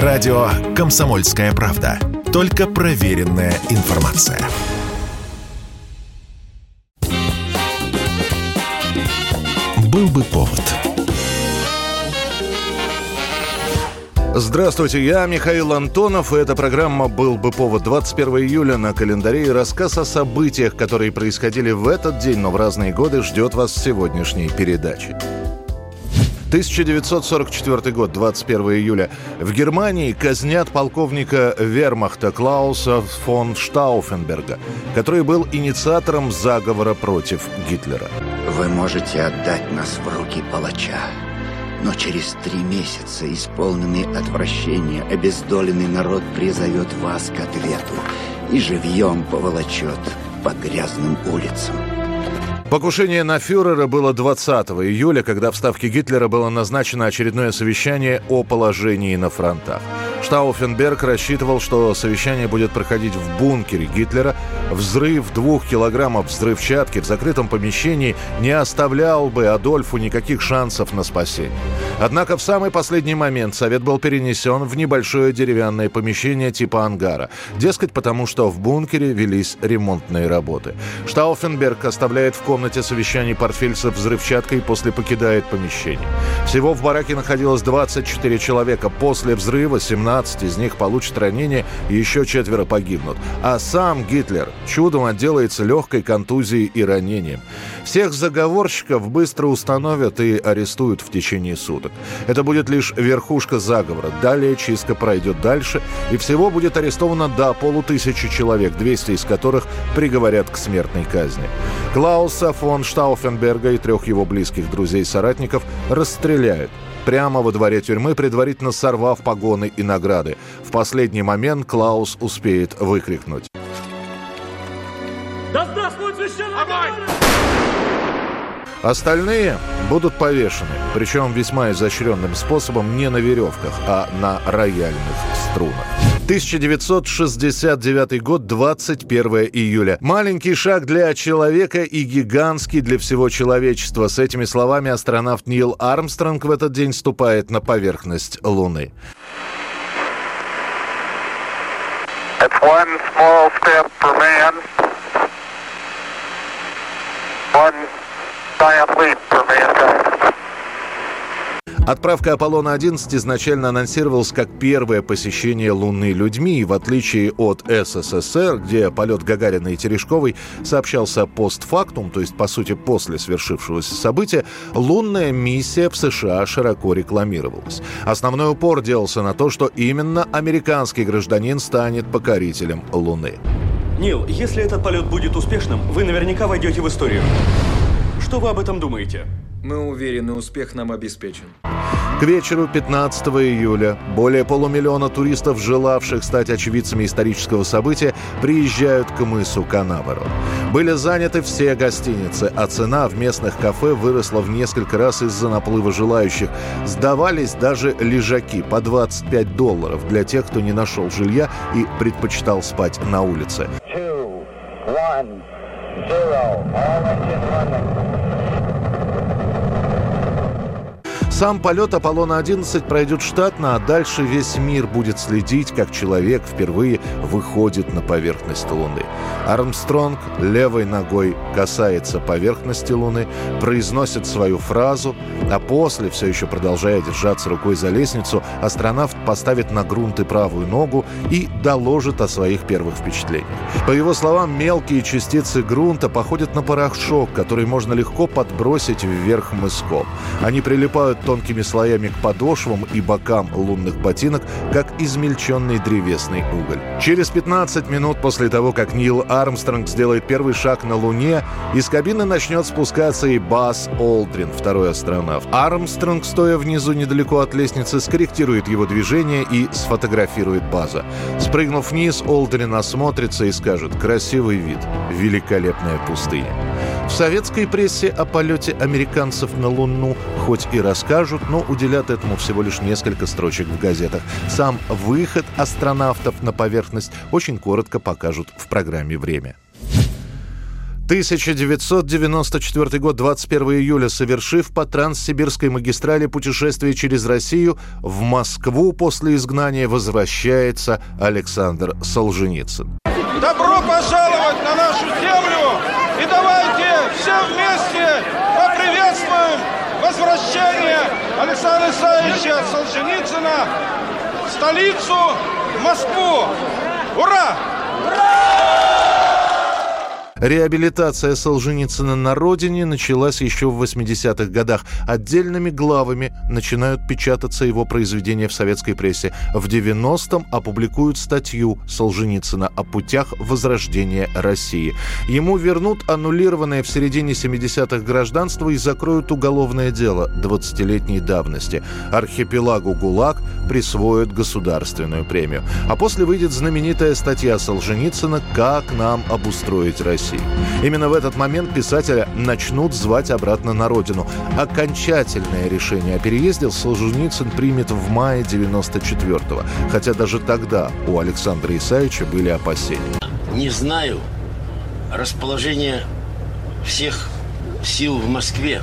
Радио «Комсомольская правда». Только проверенная информация. Был бы повод. Здравствуйте, я Михаил Антонов, и эта программа «Был бы повод» 21 июля на календаре и рассказ о событиях, которые происходили в этот день, но в разные годы, ждет вас в сегодняшней передаче. 1944 год, 21 июля. В Германии казнят полковника вермахта Клауса фон Штауфенберга, который был инициатором заговора против Гитлера. Вы можете отдать нас в руки палача, но через три месяца, исполненный отвращения, обездоленный народ призовет вас к ответу и живьем поволочет по грязным улицам. Покушение на фюрера было 20 июля, когда в Ставке Гитлера было назначено очередное совещание о положении на фронтах. Штауфенберг рассчитывал, что совещание будет проходить в бункере Гитлера. Взрыв двух килограммов взрывчатки в закрытом помещении не оставлял бы Адольфу никаких шансов на спасение. Однако в самый последний момент совет был перенесен в небольшое деревянное помещение типа ангара. Дескать, потому что в бункере велись ремонтные работы. Штауфенберг оставляет в комнате совещаний портфель со взрывчаткой и после покидает помещение. Всего в бараке находилось 24 человека. После взрыва 17 15 из них получат ранения и еще четверо погибнут. А сам Гитлер чудом отделается легкой контузией и ранением. Всех заговорщиков быстро установят и арестуют в течение суток. Это будет лишь верхушка заговора. Далее чистка пройдет дальше, и всего будет арестовано до полутысячи человек, 200 из которых приговорят к смертной казни. Клауса фон Штауфенберга и трех его близких друзей-соратников расстреляют прямо во дворе тюрьмы, предварительно сорвав погоны и награды. В последний момент Клаус успеет выкрикнуть. Да здравствует священный Остальные будут повешены, причем весьма изощренным способом не на веревках, а на рояльных струнах. 1969 год, 21 июля. Маленький шаг для человека и гигантский для всего человечества. С этими словами астронавт Нил Армстронг в этот день ступает на поверхность Луны. It's one small step for man, one giant leap for mankind. Отправка Аполлона-11 изначально анонсировалась как первое посещение Луны людьми, в отличие от СССР, где полет Гагарина и Терешковой сообщался постфактум, то есть, по сути, после свершившегося события, лунная миссия в США широко рекламировалась. Основной упор делался на то, что именно американский гражданин станет покорителем Луны. Нил, если этот полет будет успешным, вы наверняка войдете в историю. Что вы об этом думаете? Мы уверены, успех нам обеспечен. К вечеру 15 июля более полумиллиона туристов, желавших стать очевидцами исторического события, приезжают к мысу Канаверо. Были заняты все гостиницы, а цена в местных кафе выросла в несколько раз из-за наплыва желающих. Сдавались даже лежаки по 25 долларов для тех, кто не нашел жилья и предпочитал спать на улице. Two, one, zero. Сам полет Аполлона-11 пройдет штатно, а дальше весь мир будет следить, как человек впервые выходит на поверхность Луны. Армстронг левой ногой касается поверхности Луны, произносит свою фразу, а после, все еще продолжая держаться рукой за лестницу, астронавт поставит на грунт и правую ногу и доложит о своих первых впечатлениях. По его словам, мелкие частицы грунта походят на порошок, который можно легко подбросить вверх мыском. Они прилипают тонкими слоями к подошвам и бокам лунных ботинок, как измельченный древесный уголь. Через 15 минут после того, как Нил Армстронг сделает первый шаг на Луне, из кабины начнет спускаться и Бас Олдрин, второй астронавт. Армстронг, стоя внизу недалеко от лестницы, скорректирует его движение и сфотографирует База. Спрыгнув вниз, Олдрин осмотрится и скажет «Красивый вид, великолепная пустыня». В советской прессе о полете американцев на Луну хоть и расскажут, но уделят этому всего лишь несколько строчек в газетах. Сам выход астронавтов на поверхность очень коротко покажут в программе «Время». 1994 год, 21 июля, совершив по Транссибирской магистрали путешествие через Россию, в Москву после изгнания возвращается Александр Солженицын. Добро пожаловать на нашу землю и давайте все вместе поприветствуем возвращение Александра Исаевича Солженицына в столицу Москву. Ура! Реабилитация Солженицына на родине началась еще в 80-х годах. Отдельными главами начинают печататься его произведения в советской прессе. В 90-м опубликуют статью Солженицына о путях возрождения России. Ему вернут аннулированное в середине 70-х гражданство и закроют уголовное дело 20-летней давности. Архипелагу ГУЛАГ присвоят государственную премию. А после выйдет знаменитая статья Солженицына «Как нам обустроить Россию». России. Именно в этот момент писателя начнут звать обратно на родину. Окончательное решение о переезде Солженицын примет в мае 94-го, хотя даже тогда у Александра Исаевича были опасения. Не знаю расположение всех сил в Москве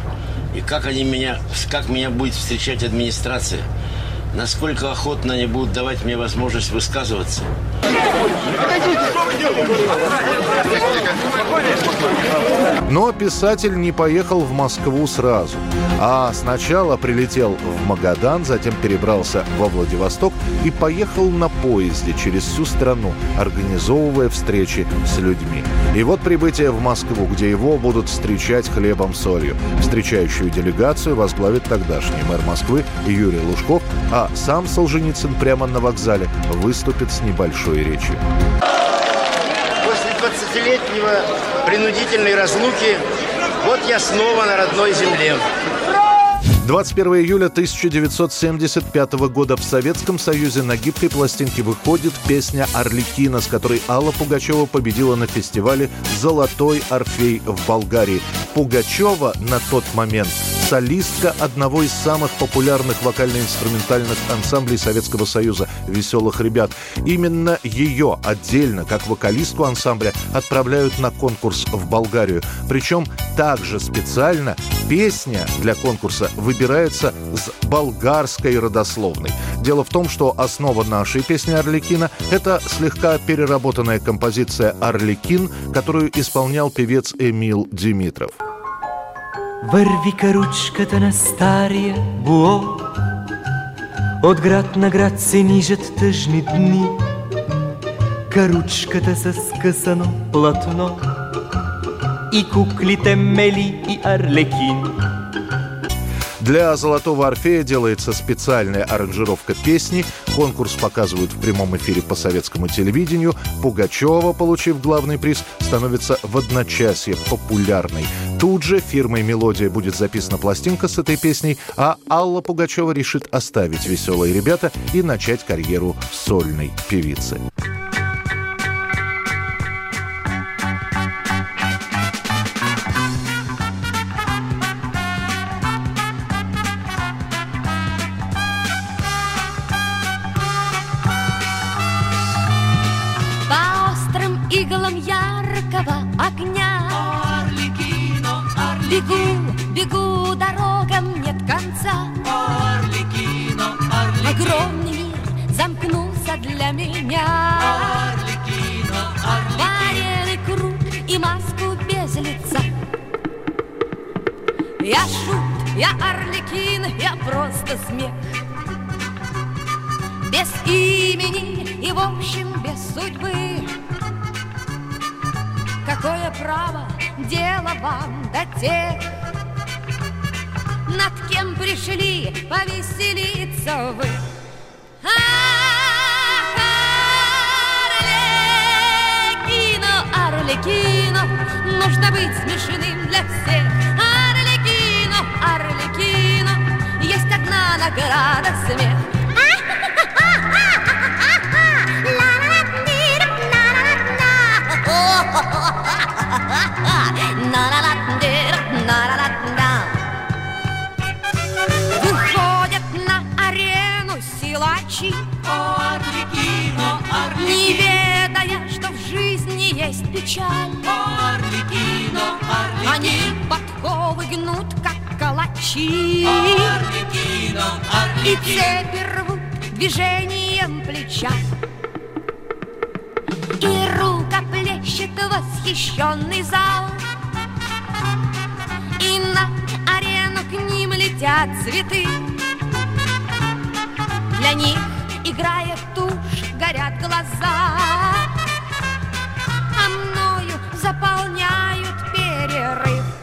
и как они меня, как меня будет встречать администрация насколько охотно они будут давать мне возможность высказываться. Но писатель не поехал в Москву сразу, а сначала прилетел в Магадан, затем перебрался во Владивосток и поехал на поезде через всю страну, организовывая встречи с людьми. И вот прибытие в Москву, где его будут встречать хлебом-солью. Встречающую делегацию возглавит тогдашний мэр Москвы Юрий Лужков, а сам Солженицын прямо на вокзале выступит с небольшой речью. После 20-летнего принудительной разлуки вот я снова на родной земле. 21 июля 1975 года в Советском Союзе на гибкой пластинке выходит песня «Орликина», с которой Алла Пугачева победила на фестивале «Золотой Орфей» в Болгарии. Пугачева на тот момент солистка одного из самых популярных вокально-инструментальных ансамблей Советского Союза «Веселых ребят». Именно ее отдельно, как вокалистку ансамбля, отправляют на конкурс в Болгарию. Причем также специально песня для конкурса выбирается с болгарской родословной. Дело в том, что основа нашей песни «Орликина» — это слегка переработанная композиция «Орликин», которую исполнял певец Эмил Димитров. Върви каручката на стария буо. От град на град се нижат тъжни дни. Каручката с скъсано платно. И куклите Мели и Арлекин Для «Золотого Орфея» делается специальная аранжировка песни. Конкурс показывают в прямом эфире по советскому телевидению. Пугачева, получив главный приз, становится в одночасье популярной. Тут же фирмой «Мелодия» будет записана пластинка с этой песней, а Алла Пугачева решит оставить «Веселые ребята» и начать карьеру сольной певицы. Бегу, бегу, дорогам нет конца. Орликино, Орликино. Огромный мир замкнулся для меня. Орликино, Орликино. Вареный круг и маску без лица. Я шут, я Орликин, я просто смех. Без имени и, в общем, без судьбы. Какое право дело вам до тех, Над кем пришли повеселиться вы? Арлекино, Арлекино, Нужно быть смешным для всех. Арлекино, Арлекино, Есть одна награда смех. Есть печаль. Арлекино, Арлекино. Они подковы гнут, как калачи. Арлекино, И цепи рвут движением плеча. И рука плещет восхищенный зал. И на арену к ним летят цветы. Для них играет тушь, горят глаза. Заполняют перерыв.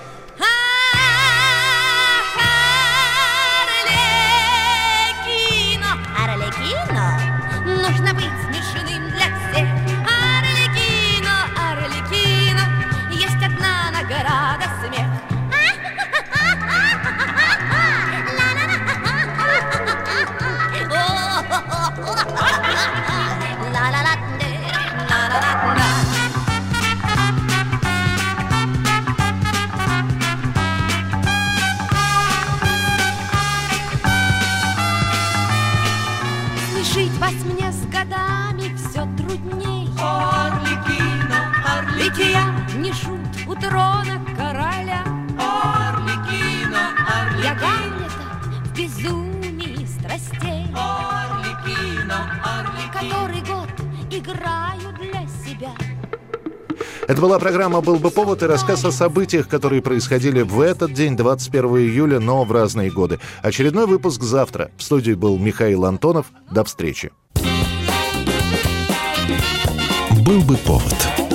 Трона короля. Арлекино, Я Арлекино. Гамлета в безумии страстей, Арлекино, Арлекино. который год играю для себя. Это была программа «Был бы повод» и рассказ о событиях, которые происходили в этот день, 21 июля, но в разные годы. Очередной выпуск завтра. В студии был Михаил Антонов. До встречи. «Был бы повод»